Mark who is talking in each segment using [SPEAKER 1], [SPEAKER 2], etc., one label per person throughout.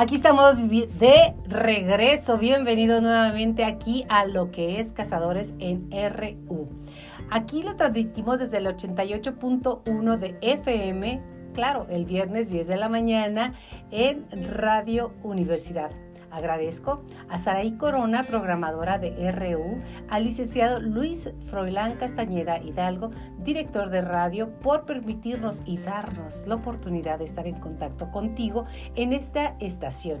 [SPEAKER 1] Aquí estamos de regreso. Bienvenidos nuevamente aquí a lo que es Cazadores en RU. Aquí lo transmitimos desde el 88.1 de FM, claro, el viernes 10 de la mañana en Radio Universidad. Agradezco a Saraí Corona, programadora de RU, al licenciado Luis Froilán Castañeda Hidalgo, director de radio, por permitirnos y darnos la oportunidad de estar en contacto contigo en esta estación.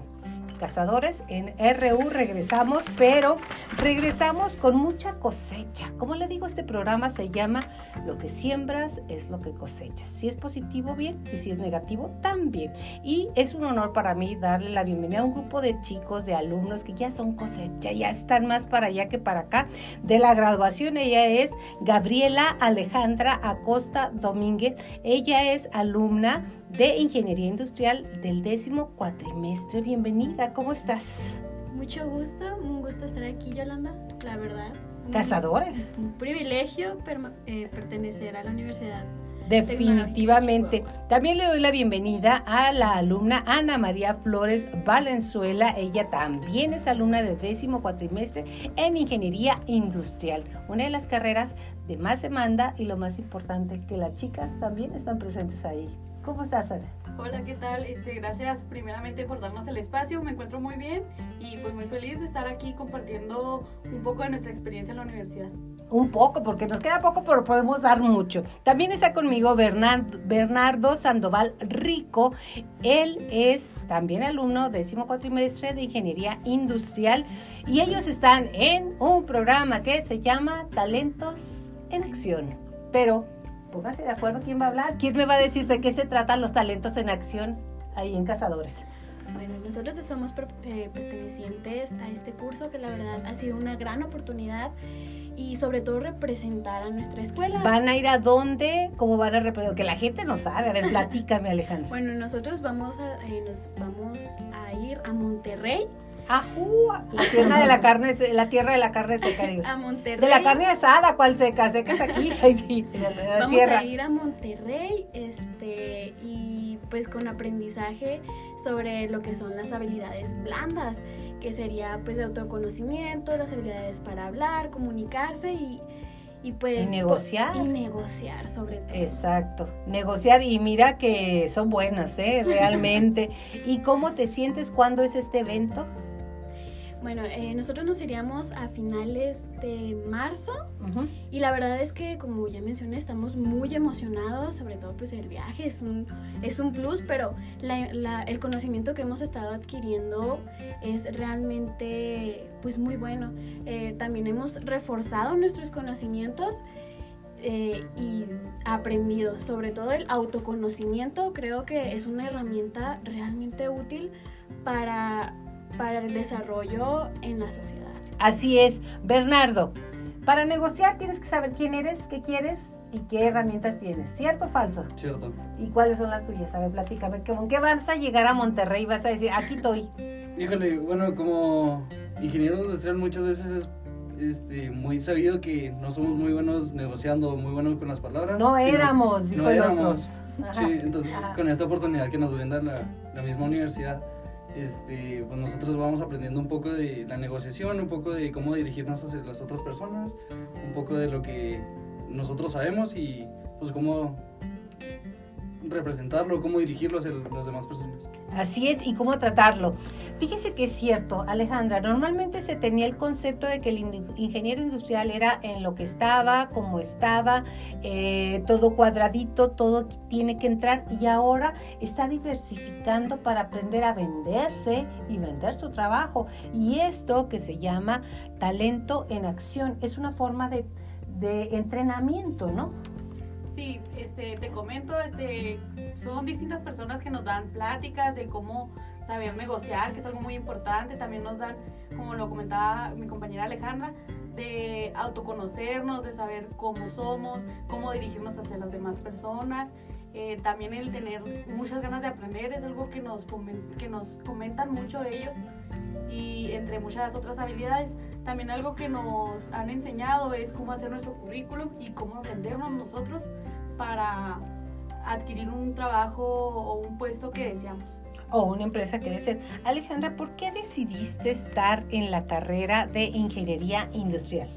[SPEAKER 1] Cazadores. En RU regresamos, pero regresamos con mucha cosecha. Como le digo, este programa se llama Lo que siembras es lo que cosechas. Si es positivo, bien, y si es negativo, también. Y es un honor para mí darle la bienvenida a un grupo de chicos, de alumnos que ya son cosecha, ya están más para allá que para acá. De la graduación, ella es Gabriela Alejandra Acosta Domínguez. Ella es alumna de Ingeniería Industrial del décimo cuatrimestre. Bienvenida, ¿cómo estás?
[SPEAKER 2] Mucho gusto, un gusto estar aquí, Yolanda, la verdad.
[SPEAKER 1] Cazadores.
[SPEAKER 2] Un, privilegio eh, pertenecer a la universidad.
[SPEAKER 1] Definitivamente. También le doy la bienvenida a la alumna Ana María Flores Valenzuela. Ella también es alumna del décimo cuatrimestre en Ingeniería Industrial, una de las carreras de más demanda y lo más importante, que las chicas también están presentes ahí. ¿Cómo estás, Ana?
[SPEAKER 3] Hola, ¿qué tal? Este, gracias primeramente por darnos el espacio, me encuentro muy bien y pues muy feliz de estar aquí compartiendo un poco de nuestra experiencia en la universidad.
[SPEAKER 1] Un poco, porque nos queda poco, pero podemos dar mucho. También está conmigo Bernardo, Bernardo Sandoval Rico. Él es también alumno décimo cuatrimestre de Ingeniería Industrial y ellos están en un programa que se llama Talentos en Acción. Pero póngase de acuerdo quién va a hablar. ¿Quién me va a decir de qué se tratan los talentos en acción ahí en Cazadores?
[SPEAKER 2] Bueno, nosotros somos eh, pertenecientes a este curso que la verdad ha sido una gran oportunidad y sobre todo representar a nuestra escuela.
[SPEAKER 1] ¿Van a ir a dónde? ¿Cómo van a representar? Que la gente no sabe. A ver, platícame, Alejandro.
[SPEAKER 2] bueno, nosotros vamos a, eh, nos vamos a ir a Monterrey
[SPEAKER 1] Ajú, la tierra de la carne, la tierra de la carne seca.
[SPEAKER 2] A Monterrey.
[SPEAKER 1] De la carne asada, ¿cuál seca? Seca es aquí. sí,
[SPEAKER 2] Vamos a ir a Monterrey, este, y pues con aprendizaje sobre lo que son las habilidades blandas, que sería pues de autoconocimiento, las habilidades para hablar, comunicarse y y pues
[SPEAKER 1] y negociar
[SPEAKER 2] y negociar sobre todo
[SPEAKER 1] exacto negociar y mira que son buenas eh realmente y cómo te sientes cuando es este evento
[SPEAKER 2] bueno, eh, nosotros nos iríamos a finales de marzo y la verdad es que, como ya mencioné, estamos muy emocionados, sobre todo pues el viaje es un, es un plus, pero el conocimiento que hemos estado adquiriendo es realmente pues muy bueno. Eh, también hemos reforzado nuestros conocimientos. Eh, y aprendido, sobre todo el autoconocimiento, creo que es una herramienta realmente útil para para el desarrollo en la sociedad.
[SPEAKER 1] Así es, Bernardo. Para negociar tienes que saber quién eres, qué quieres y qué herramientas tienes. ¿Cierto o falso?
[SPEAKER 4] Cierto.
[SPEAKER 1] ¿Y cuáles son las tuyas? A ver, platícame. ¿Con qué vas a llegar a Monterrey y vas a decir, aquí estoy?
[SPEAKER 4] Híjole, bueno, como ingeniero industrial muchas veces es este, muy sabido que no somos muy buenos negociando, muy buenos con las palabras.
[SPEAKER 1] No éramos,
[SPEAKER 4] no éramos. Sí, entonces con esta oportunidad que nos brinda la, la misma universidad, este, pues nosotros vamos aprendiendo un poco de la negociación, un poco de cómo dirigirnos hacia las otras personas, un poco de lo que nosotros sabemos y pues cómo representarlo, cómo dirigirlo hacia las demás personas.
[SPEAKER 1] Así es, y cómo tratarlo. Fíjese que es cierto, Alejandra, normalmente se tenía el concepto de que el ingeniero industrial era en lo que estaba, como estaba, eh, todo cuadradito, todo tiene que entrar y ahora está diversificando para aprender a venderse y vender su trabajo. Y esto que se llama talento en acción es una forma de, de entrenamiento, ¿no?
[SPEAKER 3] Sí, este, te comento, este, son distintas personas que nos dan pláticas de cómo saber negociar, que es algo muy importante. También nos dan, como lo comentaba mi compañera Alejandra, de autoconocernos, de saber cómo somos, cómo dirigirnos hacia las demás personas. Eh, también el tener muchas ganas de aprender es algo que nos, que nos comentan mucho ellos y entre muchas otras habilidades. También algo que nos han enseñado es cómo hacer nuestro currículum y cómo vendernos nosotros para adquirir un trabajo o un puesto que deseamos.
[SPEAKER 1] o una empresa que deseen. Alejandra, ¿por qué decidiste estar en la carrera de ingeniería industrial?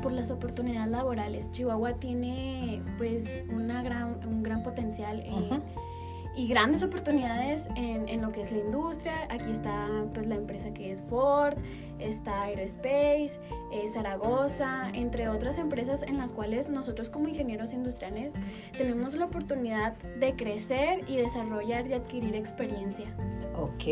[SPEAKER 2] Por las oportunidades laborales. Chihuahua tiene pues una gran, un gran potencial en y grandes oportunidades en, en, lo que es la industria. Aquí está pues la empresa que es Ford, está Aerospace, eh, Zaragoza, entre otras empresas en las cuales nosotros como ingenieros industriales tenemos la oportunidad de crecer y desarrollar y adquirir experiencia.
[SPEAKER 1] Ok,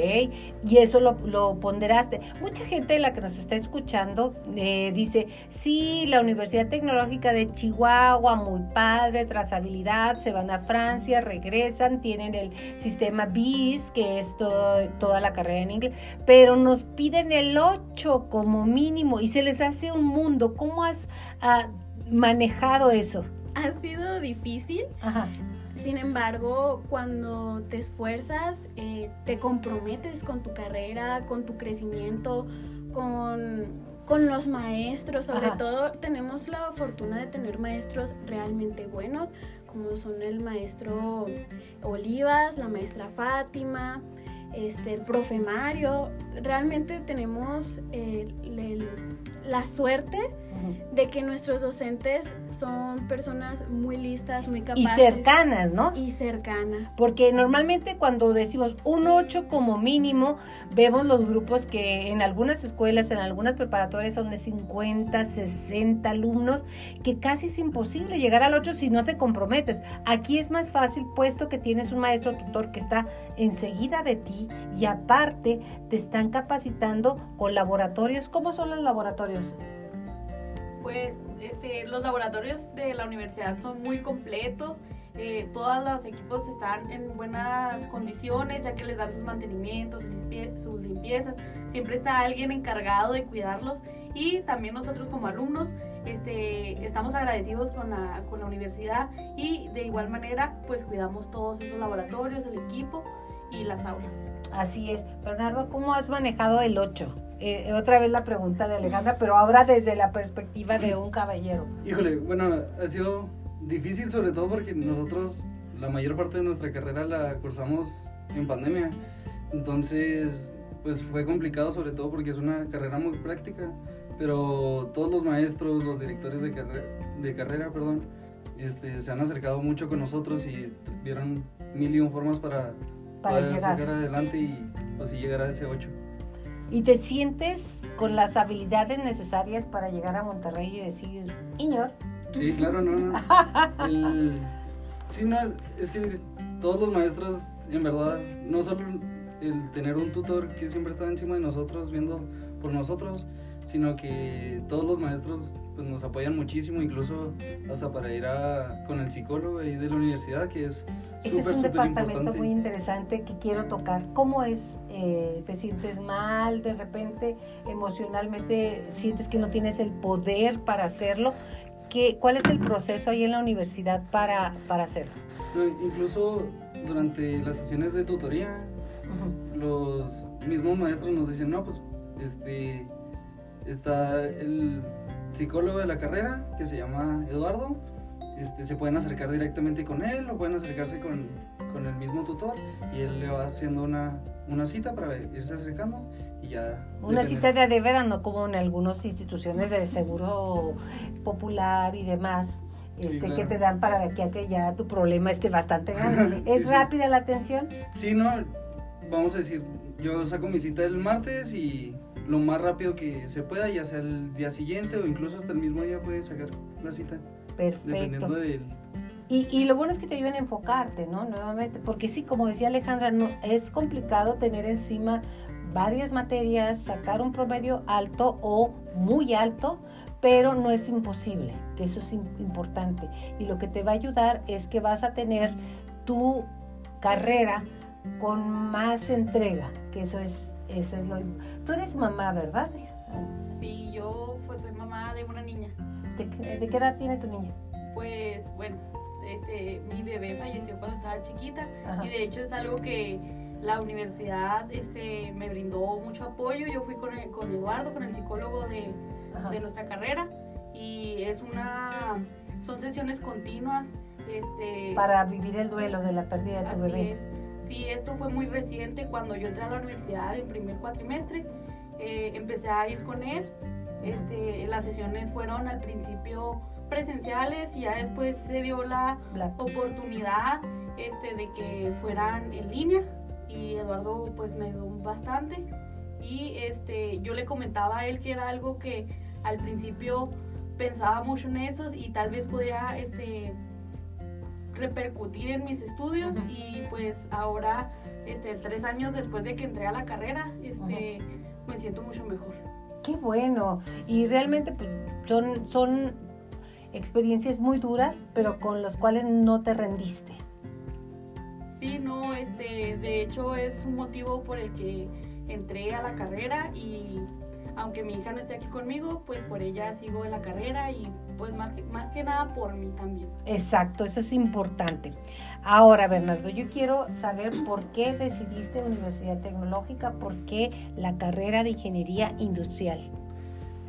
[SPEAKER 1] y eso lo, lo, ponderaste. Mucha gente de la que nos está escuchando eh, dice, sí, la Universidad Tecnológica de Chihuahua, muy padre, trazabilidad, se van a Francia, regresan, tienen el sistema BIS, que es toda la carrera en inglés, pero nos piden el 8 como mínimo y se les hace un mundo. ¿Cómo has ah, manejado eso?
[SPEAKER 2] Ha sido difícil. Ajá. Sin embargo, cuando te esfuerzas, eh, te comprometes con tu carrera, con tu crecimiento, con, con los maestros. Sobre todo, tenemos la fortuna de tener maestros realmente buenos, como son el maestro Olivas, la maestra Fátima, este, el profe Mario. Realmente tenemos eh, la suerte de que nuestros docentes son personas muy listas, muy capaces.
[SPEAKER 1] Y cercanas, ¿no?
[SPEAKER 2] Y cercanas.
[SPEAKER 1] Porque normalmente cuando decimos un 8 como mínimo, vemos los grupos que en algunas escuelas, en algunas preparatorias son de 50, 60 alumnos, que casi es imposible llegar al 8 si no te comprometes. Aquí es más fácil puesto que tienes un maestro tutor que está enseguida de ti y aparte te están capacitando con laboratorios. ¿Cómo son los laboratorios?
[SPEAKER 3] Pues este, los laboratorios de la universidad son muy completos. Eh, todos los equipos están en buenas condiciones, ya que les dan sus mantenimientos, sus limpiezas. Siempre está alguien encargado de cuidarlos y también nosotros como alumnos este, estamos agradecidos con la, con la universidad y de igual manera pues cuidamos todos esos laboratorios, el equipo y las aulas.
[SPEAKER 1] Así es. Bernardo, ¿cómo has manejado el 8? Eh, otra vez la pregunta de Alejandra, pero ahora desde la perspectiva de un caballero.
[SPEAKER 4] Híjole, bueno, ha sido difícil sobre todo porque nosotros la mayor parte de nuestra carrera la cursamos en pandemia. Entonces, pues fue complicado sobre todo porque es una carrera muy práctica, pero todos los maestros, los directores de, carrera, de carrera, perdón, este, se han acercado mucho con nosotros y vieron mil y un formas para,
[SPEAKER 1] para poder
[SPEAKER 4] sacar adelante y así llegar a ese 8
[SPEAKER 1] y te sientes con las habilidades necesarias para llegar a Monterrey y decir, Iñor.
[SPEAKER 4] Sí, claro, no, no. sí, no, es que todos los maestros, en verdad, no solo el tener un tutor que siempre está encima de nosotros, viendo por nosotros, sino que todos los maestros pues, nos apoyan muchísimo, incluso hasta para ir a, con el psicólogo ahí de la universidad, que es
[SPEAKER 1] ese es un departamento muy interesante que quiero tocar. ¿Cómo es? Eh, ¿Te sientes mal de repente? ¿Emocionalmente sientes que no tienes el poder para hacerlo? ¿Qué, ¿Cuál es el proceso ahí en la universidad para, para hacerlo?
[SPEAKER 4] incluso durante las sesiones de tutoría, los mismos maestros nos dicen, no, pues este, está el psicólogo de la carrera que se llama Eduardo este, se pueden acercar directamente con él o pueden acercarse con, con, el mismo tutor y él le va haciendo una, una cita para irse acercando y ya...
[SPEAKER 1] Una cita de de verano como en algunas instituciones de seguro popular y demás. Este, que te dan para que, que ya tu problema esté bastante grande. ¿Es rápida la atención?
[SPEAKER 4] Sí, no, vamos a decir, yo saco mi cita el martes y lo más rápido que se pueda, ya sea el día siguiente o incluso hasta el mismo día puedes sacar la cita.
[SPEAKER 1] Perfecto. Y, y, lo bueno es que te ayudan a enfocarte, ¿no? Nuevamente, porque sí, como decía Alejandra, no, es complicado tener encima varias materias, sacar un promedio alto o muy alto, pero no es imposible, que eso es importante. Y lo que te va a ayudar es que vas a tener tu carrera con más entrega, que eso es, eso es lo... Tú eres mamá, ¿verdad?
[SPEAKER 3] Sí, yo pues soy mamá de una niña.
[SPEAKER 1] ¿De, qué edad tiene tu niña?
[SPEAKER 3] Pues bueno, este, mi bebé falleció cuando estaba chiquita y de hecho es algo que la universidad este, me brindó mucho apoyo. Yo fui con, con Eduardo, con el psicólogo de, de, nuestra carrera y es una, son sesiones continuas. Este,
[SPEAKER 1] Para vivir el duelo de la pérdida de tu bebé.
[SPEAKER 3] sí, esto fue muy reciente cuando yo entré a la universidad en primer cuatrimestre. Eh, empecé a ir con él. Este, las sesiones fueron al principio presenciales y ya después se dio la, oportunidad este, de que fueran en línea y Eduardo pues me ayudó bastante y este, yo le comentaba a él que era algo que al principio pensaba mucho en eso y tal vez podía este, repercutir en mis estudios y pues ahora, este, tres años después de que entré a la carrera, este, me siento mucho mejor.
[SPEAKER 1] Qué bueno. Y realmente pues, son, son experiencias muy duras, pero con las cuales no te rendiste.
[SPEAKER 3] Sí, no, este, de hecho es un motivo por el que entré a la carrera y aunque mi hija no esté aquí conmigo, pues por ella sigo en la carrera y pues más que, más que nada por mí también.
[SPEAKER 1] Exacto, eso es importante. Ahora, Bernardo, yo quiero saber por qué decidiste Universidad Tecnológica, por qué la carrera de Ingeniería Industrial.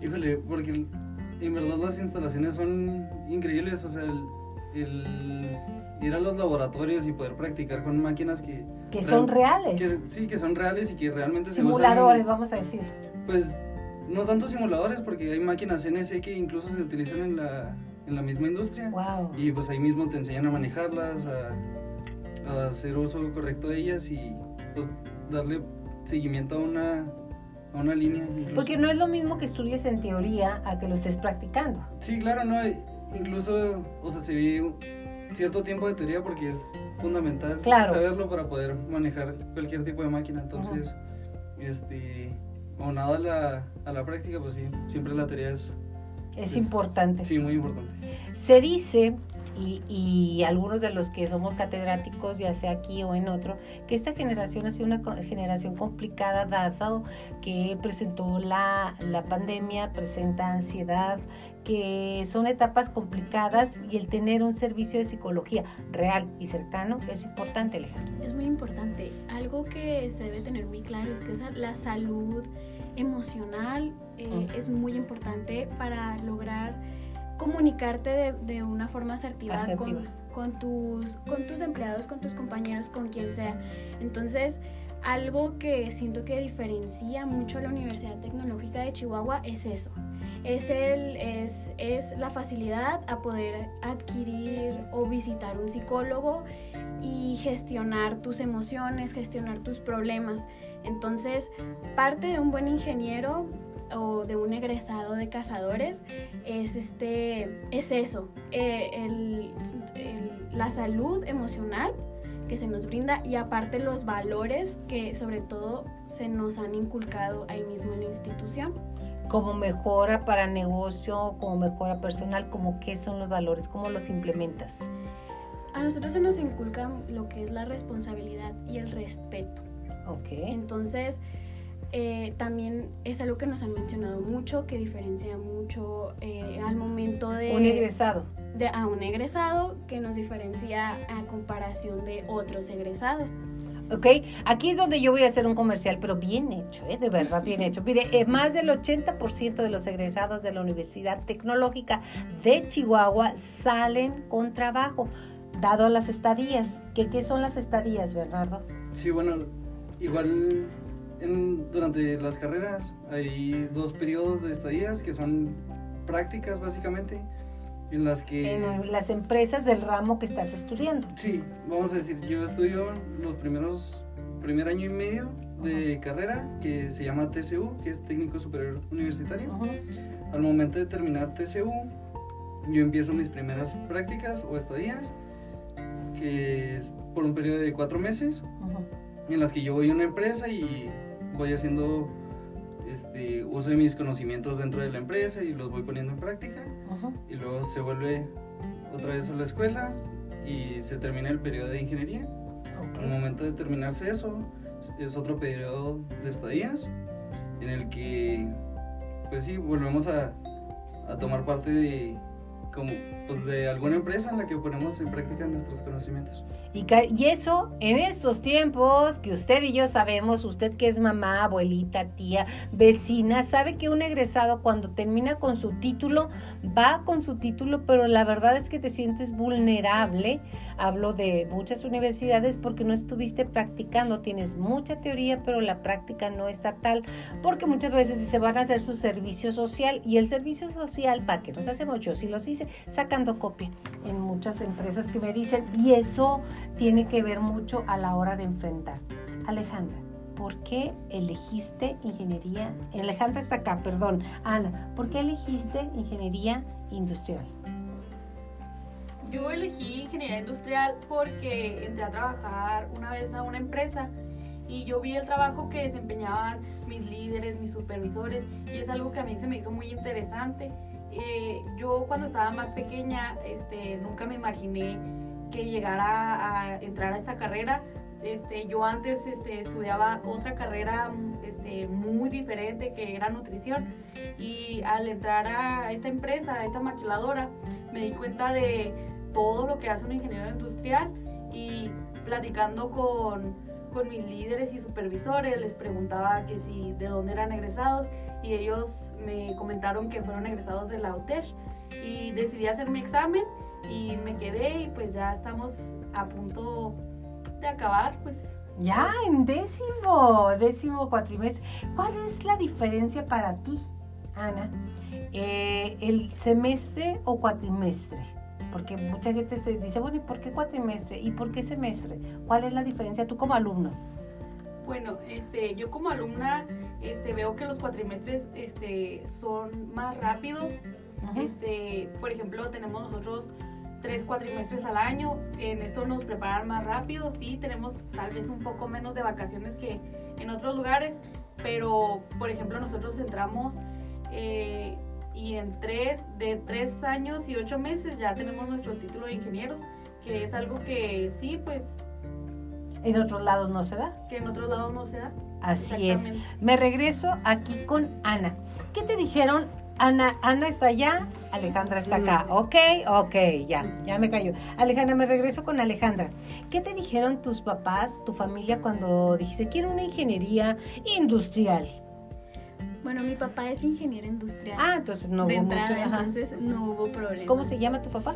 [SPEAKER 4] Híjole, porque en verdad las instalaciones son increíbles, o sea, el, ir a los laboratorios y poder practicar con máquinas que...
[SPEAKER 1] Que son reales.
[SPEAKER 4] sí, que son reales y que realmente
[SPEAKER 1] Simuladores, vamos a decir.
[SPEAKER 4] Pues no tanto simuladores, porque hay máquinas CNC que incluso se utilizan en la, en la misma industria.
[SPEAKER 1] Wow.
[SPEAKER 4] Y pues ahí mismo te enseñan a manejarlas, a, a hacer uso correcto de ellas y pues, darle seguimiento a una, a una línea.
[SPEAKER 1] Porque no es lo mismo que estudies en teoría a que lo estés practicando.
[SPEAKER 4] Sí, claro, no. Incluso, o sea, se ve cierto tiempo de teoría porque es fundamental saberlo para poder manejar cualquier tipo de máquina. Entonces, este o nada a la, a la práctica, pues sí, siempre la teoría es...
[SPEAKER 1] Es, importante.
[SPEAKER 4] Sí, muy importante.
[SPEAKER 1] Se dice, y, y, algunos de los que somos catedráticos, ya sea aquí o en otro, que esta generación ha sido una generación complicada, dado que presentó la, la pandemia, presenta ansiedad, que son etapas complicadas y el tener un servicio de psicología real y cercano es importante, Alejandro.
[SPEAKER 2] Es muy importante. Algo que se debe tener muy claro es que la salud emocional eh, es muy importante para lograr comunicarte de, una forma asertiva, Con, tus, con tus empleados, con tus compañeros, con quien sea. Entonces, algo que siento que diferencia mucho a la Universidad Tecnológica de Chihuahua es eso. Es, el, es, es la facilidad a poder adquirir o visitar un psicólogo y gestionar tus emociones, gestionar tus problemas. Entonces, parte de un buen ingeniero o de un egresado de cazadores es, este, es eso, eh, la salud emocional que se nos brinda y aparte los valores que sobre todo se nos han inculcado ahí mismo en la institución.
[SPEAKER 1] Como mejora para negocio, como mejora personal, como qué son los valores, cómo los implementas.
[SPEAKER 2] A nosotros se nos inculca lo que es la responsabilidad y el respeto.
[SPEAKER 1] Ok.
[SPEAKER 2] Entonces, eh, también es algo que nos han mencionado mucho, que diferencia mucho eh, al momento de...
[SPEAKER 1] Un egresado.
[SPEAKER 2] De, a un egresado que nos diferencia a comparación de otros egresados.
[SPEAKER 1] ¿ok? Aquí es donde yo voy a hacer un comercial, pero bien hecho, ¿eh? de verdad bien hecho. Mire, eh, más del 80% de los egresados de la Universidad Tecnológica de Chihuahua salen con trabajo, dado las estadías. ¿Qué, qué son las estadías, Bernardo?
[SPEAKER 4] Sí, bueno, igual durante las carreras hay dos periodos de estadías que son prácticas básicamente en las que...
[SPEAKER 1] En las empresas del ramo que estás estudiando.
[SPEAKER 4] Sí, vamos a decir, yo estudio los primeros, primer año y medio de carrera que se llama TCU, que es Técnico Superior Universitario. Al momento de terminar TCU, yo empiezo mis primeras prácticas o estadías, que es por un periodo de cuatro meses, en las que yo voy a una empresa y voy haciendo este, uso de mis conocimientos dentro de la empresa y los voy poniendo en práctica. Y luego se vuelve otra vez a la escuela y se termina el periodo de ingeniería. Al momento de terminarse eso, es otro periodo de estadías en el que, pues sí, volvemos a, a tomar parte de como pues, de alguna empresa en la que ponemos en práctica nuestros conocimientos.
[SPEAKER 1] Y, y, eso, en estos tiempos que usted y yo sabemos, usted que es mamá, abuelita, tía, vecina, sabe que un egresado cuando termina con su título, va con su título, pero la verdad es que te sientes vulnerable. Hablo de muchas universidades porque no estuviste practicando, tienes mucha teoría, pero la práctica no está tal, porque muchas veces se van a hacer su servicio social y el servicio social, ¿para qué nos hacemos? Yo sí los hice, copia en muchas empresas que me dicen, y eso tiene que ver mucho a la hora de enfrentar. Alejandra, ¿por qué elegiste ingeniería? Alejandra está acá, perdón. Ana, ¿por qué elegiste ingeniería industrial?
[SPEAKER 3] Yo elegí ingeniería industrial porque entré a trabajar una vez a una empresa y yo vi el trabajo que desempeñaban mis líderes, mis supervisores y es algo que a mí se me hizo muy interesante. Eh, yo cuando estaba más pequeña este, nunca me imaginé que llegara a entrar a esta carrera. Este, yo antes este, estudiaba otra carrera este, muy diferente que era nutrición y al entrar a esta empresa, a esta maquiladora, me di cuenta de todo lo que hace un ingeniero industrial y platicando con, con mis líderes y supervisores les preguntaba que si de dónde eran egresados y ellos me comentaron que fueron egresados de la UTESH y decidí hacer mi examen y me quedé y pues ya estamos a punto de acabar, pues.
[SPEAKER 1] Ya, en décimo, décimo cuatrimestre. ¿Cuál es la diferencia para ti, Ana? Eh, ¿El semestre o cuatrimestre? Porque mucha gente se dice, bueno, ¿y por qué cuatrimestre? ¿Y por qué semestre? ¿Cuál es la diferencia tú como alumno?
[SPEAKER 3] Bueno, este, yo como alumna este, veo que los cuatrimestres este, son más rápidos. este, por ejemplo, tenemos nosotros tres cuatrimestres al año. En esto nos preparan más rápido, sí, tenemos tal vez un poco menos de vacaciones que en otros lugares, pero por ejemplo nosotros entramos eh, y en tres, de tres años y ocho meses ya tenemos nuestro título de ingenieros, que es algo que sí, pues...
[SPEAKER 1] En otros lados no se da.
[SPEAKER 3] Que en otros lados no se da.
[SPEAKER 1] Así es. Me regreso aquí con Ana. ¿Qué te dijeron Ana, Ana está allá, Alejandra está acá. Mm. Ok, ok, ya, ya me cayó. Alejandra, me regreso con Alejandra. ¿Qué te dijeron tus papás, tu familia, cuando dijiste quiero una ingeniería industrial?
[SPEAKER 2] Bueno, mi papá es ingeniero industrial.
[SPEAKER 1] Ah, entonces no hubo mucho.
[SPEAKER 2] Entonces no hubo problema.
[SPEAKER 1] ¿Cómo se llama tu papá?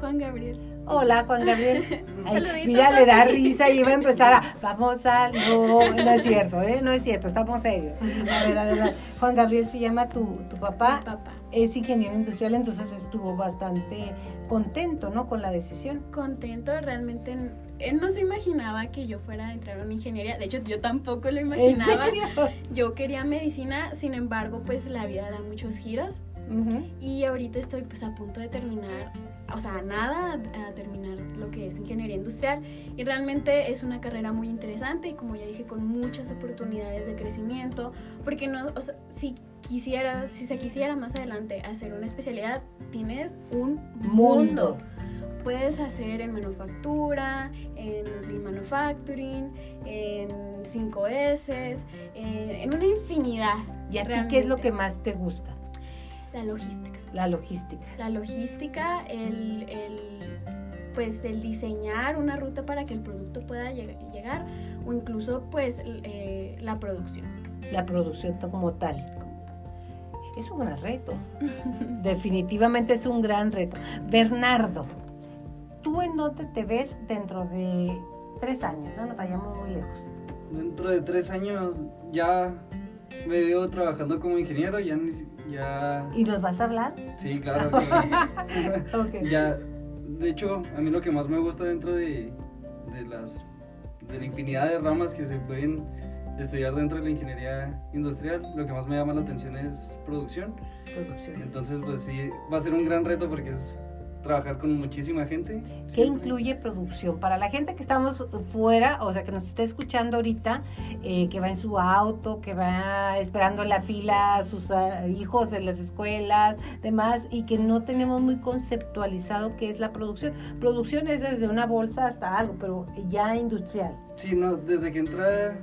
[SPEAKER 2] Juan Gabriel.
[SPEAKER 1] Hola, Juan Gabriel. mira, le da risa y iba a empezar a, vamos a, no, no es cierto, ¿eh? no es cierto, estamos serios. A ver, a ver, Juan Gabriel se llama tu, tu papá.
[SPEAKER 2] papá.
[SPEAKER 1] Es ingeniero industrial, entonces estuvo bastante contento, ¿no? Con la decisión.
[SPEAKER 2] Contento, realmente. Él no se imaginaba que yo fuera a entrar a una ingeniería. De hecho, yo tampoco lo imaginaba. Yo quería medicina, sin embargo, pues la vida da muchos giros. Y ahorita estoy pues a punto de terminar o sea, nada a, terminar lo que es ingeniería industrial y realmente es una carrera muy interesante y como ya dije con muchas oportunidades de crecimiento porque no, o sea, si quisiera, si se quisiera más adelante hacer una especialidad tienes un mundo. Puedes hacer en manufactura, en manufacturing, en 5S, en, una infinidad.
[SPEAKER 1] ¿Y a ti qué es lo que más te gusta?
[SPEAKER 2] La logística.
[SPEAKER 1] La logística.
[SPEAKER 2] La logística, el, el, pues el diseñar una ruta para que el producto pueda llegar o incluso pues eh, la producción.
[SPEAKER 1] La producción como tal. Es un gran reto. Definitivamente es un gran reto. Bernardo, ¿tú en dónde te ves dentro de tres años? No nos vayamos muy lejos.
[SPEAKER 4] Dentro de tres años ya me veo trabajando como ingeniero, ya ni, ya...
[SPEAKER 1] ¿Y nos vas a hablar?
[SPEAKER 4] Sí, claro. Que... Ya, de hecho, a mí lo que más me gusta dentro de, de, las, de la infinidad de ramas que se pueden estudiar dentro de la ingeniería industrial, lo que más me llama la atención es producción.
[SPEAKER 1] Producción.
[SPEAKER 4] Entonces, pues sí, va a ser un gran reto porque es trabajar con muchísima gente.
[SPEAKER 1] ¿Qué incluye producción? Para la gente que estamos fuera, o sea, que nos está escuchando ahorita, eh, que va en su auto, que va esperando la fila a sus ah, hijos en las escuelas, demás, y que no tenemos muy conceptualizado qué es la producción. Producción es desde una bolsa hasta algo, pero ya industrial.
[SPEAKER 4] Sí, no, desde que entra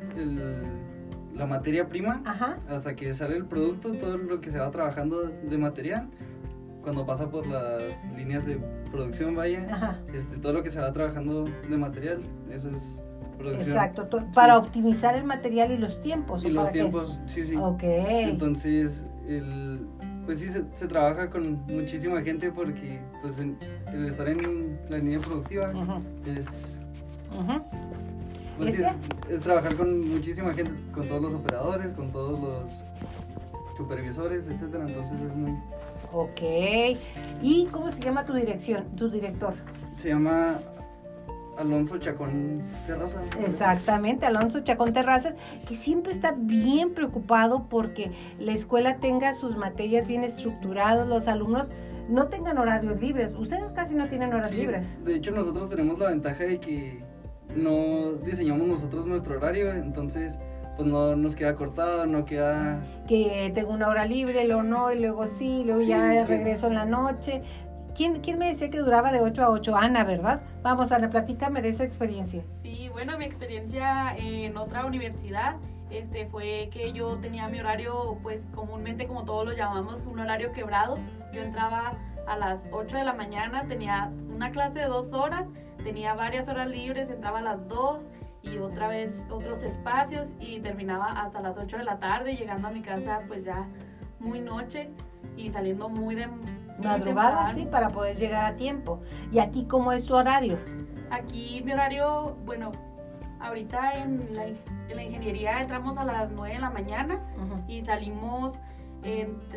[SPEAKER 4] la materia prima hasta que sale el producto, todo lo que se va trabajando de material cuando pasa por las líneas de producción, vaya, este, todo lo que se va trabajando de material, eso es producción.
[SPEAKER 1] Exacto, para optimizar el material y los tiempos.
[SPEAKER 4] Y los tiempos, sí, sí.
[SPEAKER 1] Ok.
[SPEAKER 4] Entonces, el, pues sí, se, trabaja con muchísima gente porque pues el estar en la línea productiva es... Pues es, trabajar con muchísima gente, con todos los operadores, con todos los supervisores, etcétera. Entonces es muy.
[SPEAKER 1] Ok. ¿Y cómo se llama tu dirección, tu director?
[SPEAKER 4] Se llama Alonso Chacón Terraza.
[SPEAKER 1] Exactamente, Alonso Chacón Terraza, que siempre está bien preocupado porque la escuela tenga sus materias bien estructuradas, los alumnos no tengan horarios libres. Ustedes casi no tienen horarios libres.
[SPEAKER 4] De hecho, nosotros tenemos la ventaja de que no diseñamos nosotros nuestro horario, entonces pues no nos queda cortado, no queda...
[SPEAKER 1] Que tengo una hora libre, luego no, y luego sí, luego ya regreso en la noche. ¿Quién, ¿Quién me decía que duraba de 8 a 8? Ana, ¿verdad? Vamos, Ana, platícame de esa experiencia.
[SPEAKER 3] Sí, bueno, mi experiencia en otra universidad este, fue que yo tenía mi horario, pues comúnmente como todos lo llamamos, un horario quebrado. Yo entraba a las 8 de la mañana, tenía una clase de dos horas, tenía varias horas libres, entraba a las 2 y otra vez otros espacios y terminaba hasta las 8 de la tarde, llegando a mi casa pues ya muy noche y saliendo muy de
[SPEAKER 1] madrugada, sí, para poder llegar a tiempo. ¿Y aquí cómo es tu horario?
[SPEAKER 3] Aquí mi horario, bueno, ahorita en la, en la ingeniería entramos a las 9 de la mañana y salimos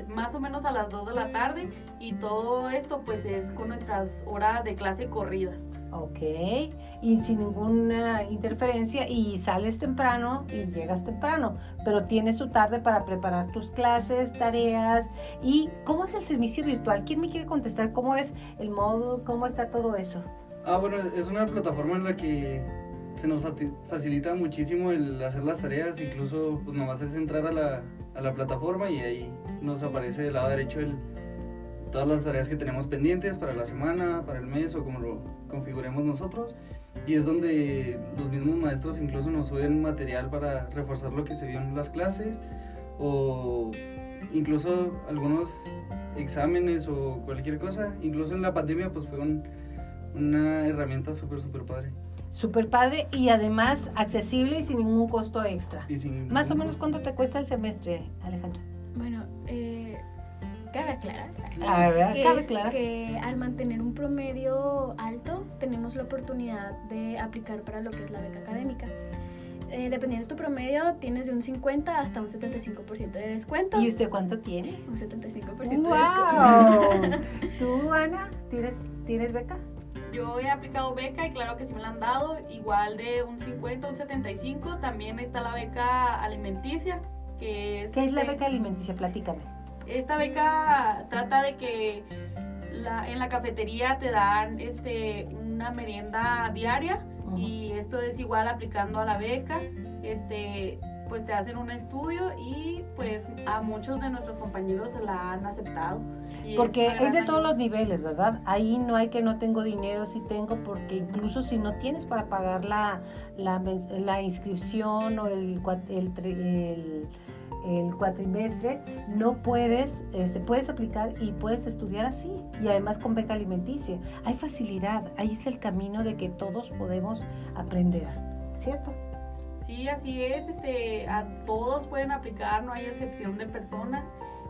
[SPEAKER 3] más o menos a las 2 de la tarde y todo esto pues es con nuestras horas de clase corridas.
[SPEAKER 1] Ok, y sin ninguna interferencia y sales temprano y llegas temprano, pero tienes tu tarde para preparar tus clases, tareas. Y cómo es el servicio virtual. ¿Quién me quiere contestar cómo es el módulo, cómo está todo eso?
[SPEAKER 4] Ah, bueno, es una plataforma en la que se nos facilita muchísimo el hacer las tareas, incluso pues nomás es entrar a la, a la plataforma y ahí nos aparece del lado derecho el, todas las tareas que tenemos pendientes para la semana, para el mes o como lo configuremos nosotros. Y es donde los mismos maestros incluso nos suben material para reforzar lo que se vio en las clases o incluso algunos exámenes o cualquier cosa. Incluso en la pandemia pues fue una herramienta súper, súper padre.
[SPEAKER 1] Súper padre y además accesible y sin ningún costo extra. Más o menos, ¿cuánto te cuesta el semestre, Alejandra?
[SPEAKER 2] Cabe aclarar,
[SPEAKER 1] ah,
[SPEAKER 2] que, al mantener un promedio alto tenemos la oportunidad de aplicar para lo que es la beca académica. Eh, dependiendo de tu promedio, tienes de un 50 hasta un 75% de descuento.
[SPEAKER 1] ¿Y usted cuánto tiene?
[SPEAKER 2] Un 75% de descuento.
[SPEAKER 1] ¿Tú, Ana, tienes, tienes beca?
[SPEAKER 3] Yo he aplicado beca y claro que sí me la han dado, igual de un 50, un 75. También está la beca alimenticia, que
[SPEAKER 1] es... ¿Qué es la beca alimenticia? Platícame.
[SPEAKER 3] Esta beca trata de que en la cafetería te dan este, una merienda diaria y esto es igual aplicando a la beca. Este, pues te hacen un estudio y pues a muchos de nuestros compañeros se la han aceptado.
[SPEAKER 1] Porque es, de todos los niveles, ¿verdad? Ahí no hay que no tengo dinero, si tengo, porque incluso si no tienes para pagar la, la, inscripción o el, el, el, cuatrimestre, no puedes, este, puedes aplicar y puedes estudiar así. Y además con beca alimenticia. Hay facilidad, ahí es el camino de que todos podemos aprender, ¿cierto?
[SPEAKER 3] Sí, así es, este, a todos pueden aplicar, no hay excepción de personas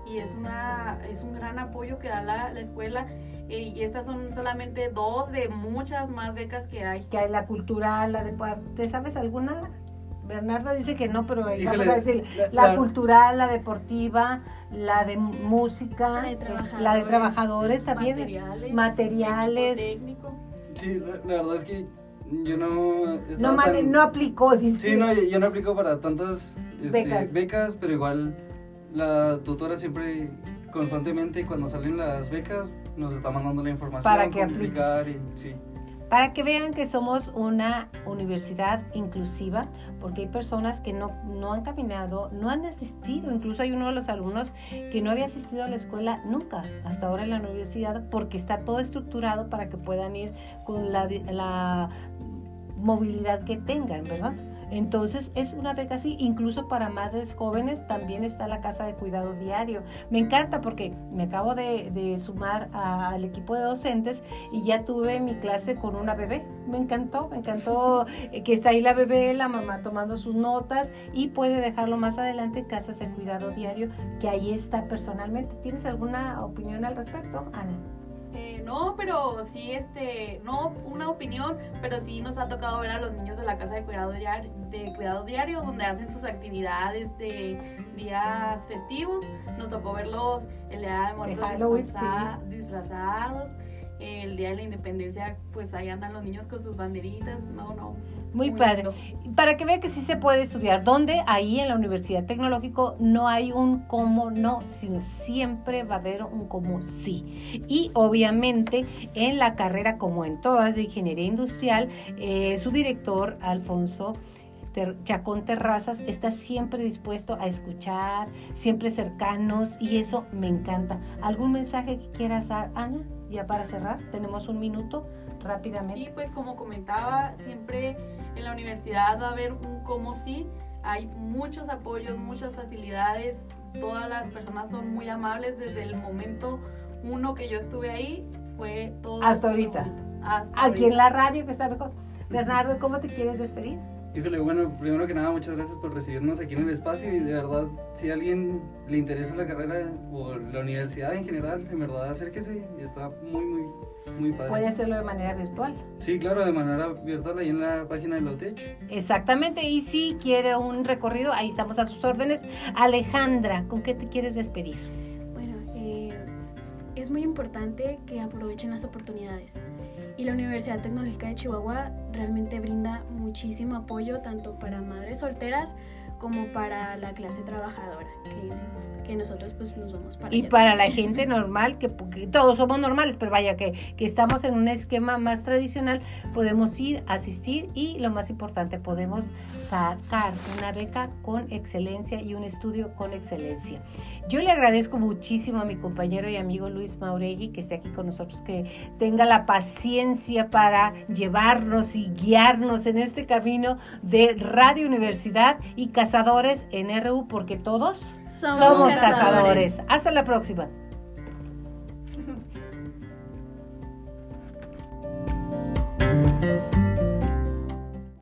[SPEAKER 3] y es, una, es un gran apoyo que da la, la escuela. Eh, y estas son solamente dos de muchas más becas que hay.
[SPEAKER 1] Que hay la cultural, la de... ¿Te sabes alguna? Bernardo dice que no, pero vamos a decir, la, cultural, la deportiva, la de música, la de trabajadores, la de trabajadores también, materiales, materiales.
[SPEAKER 3] Técnico.
[SPEAKER 4] Sí, la, verdad es que yo no...
[SPEAKER 1] No, no aplicó,
[SPEAKER 4] dice. Sí, no, yo, no aplico para tantas este, becas, pero igual la tutora siempre constantemente cuando salen las becas nos está mandando la información
[SPEAKER 1] para que aplicar y sí. Para que vean que somos una universidad inclusiva, porque hay personas que no, no han caminado, no han asistido, incluso hay uno de los alumnos que no había asistido a la escuela nunca, hasta ahora en la universidad, porque está todo estructurado para que puedan ir con la, la movilidad que tengan, ¿verdad? Entonces es una beca así, incluso para madres jóvenes también está la casa de cuidado diario. Me encanta porque me acabo de, de sumar al equipo de docentes y ya tuve mi clase con una bebé. Me encantó, me encantó que está ahí la bebé, la mamá tomando sus notas y puede dejarlo más adelante en casas de cuidado diario, que ahí está personalmente. ¿Tienes alguna opinión al respecto, Ana?
[SPEAKER 3] Eh, no, pero sí, este, no una opinión, pero sí nos ha tocado ver a los niños de la casa de cuidado diario, de cuidado diario donde hacen sus actividades de días festivos. Nos tocó verlos el día de muertos disfrazados. El día de la independencia, pues ahí andan los niños con sus banderitas. No, no,
[SPEAKER 1] muy, padre. Para que vea que sí se puede estudiar. Donde ahí en la Universidad Tecnológico no hay un cómo no, sino siempre va a haber un cómo sí. Y obviamente en la carrera, como en todas de ingeniería industrial, eh, su director, Alfonso, Chacón Terrazas está siempre dispuesto a escuchar, siempre cercanos y eso me encanta. ¿Algún mensaje que quieras dar, Ana? Ya para cerrar, tenemos un minuto rápidamente.
[SPEAKER 3] Sí, pues como comentaba, siempre en la universidad va a haber un como sí, hay muchos apoyos, muchas facilidades, todas las personas son muy amables desde el momento uno que yo estuve ahí, fue todo.
[SPEAKER 1] Hasta ahorita. Aquí en la radio que está mejor. Bernardo, ¿cómo te quieres despedir?
[SPEAKER 4] Híjole, bueno, primero que nada, muchas gracias por recibirnos aquí en el espacio y de verdad, si a alguien le interesa la carrera o la universidad en general, en verdad acérquese y está muy, muy, muy padre.
[SPEAKER 1] Puede hacerlo de manera virtual.
[SPEAKER 4] Sí, claro, de manera virtual ahí en la página de la UTEC.
[SPEAKER 1] Exactamente, y si quiere un recorrido, ahí estamos a sus órdenes. Alejandra, ¿con qué te quieres despedir?
[SPEAKER 2] Bueno, eh, es muy importante que aprovechen las oportunidades y la Universidad Tecnológica de Chihuahua realmente brinda muchísimo apoyo tanto para madres solteras como para la clase trabajadora, que, que nosotros pues nos vamos para
[SPEAKER 1] Y para la gente normal, que, todos somos normales, pero vaya que, que estamos en un esquema más tradicional, podemos ir, asistir y lo más importante, podemos sacar una beca con excelencia y un estudio con excelencia. Yo le agradezco muchísimo a mi compañero y amigo Luis Mauregui que esté aquí con nosotros, que tenga la paciencia para llevarnos y guiarnos en este camino de Radio Universidad y Cazadores en RU, porque todos somos, cazadores. Hasta la próxima.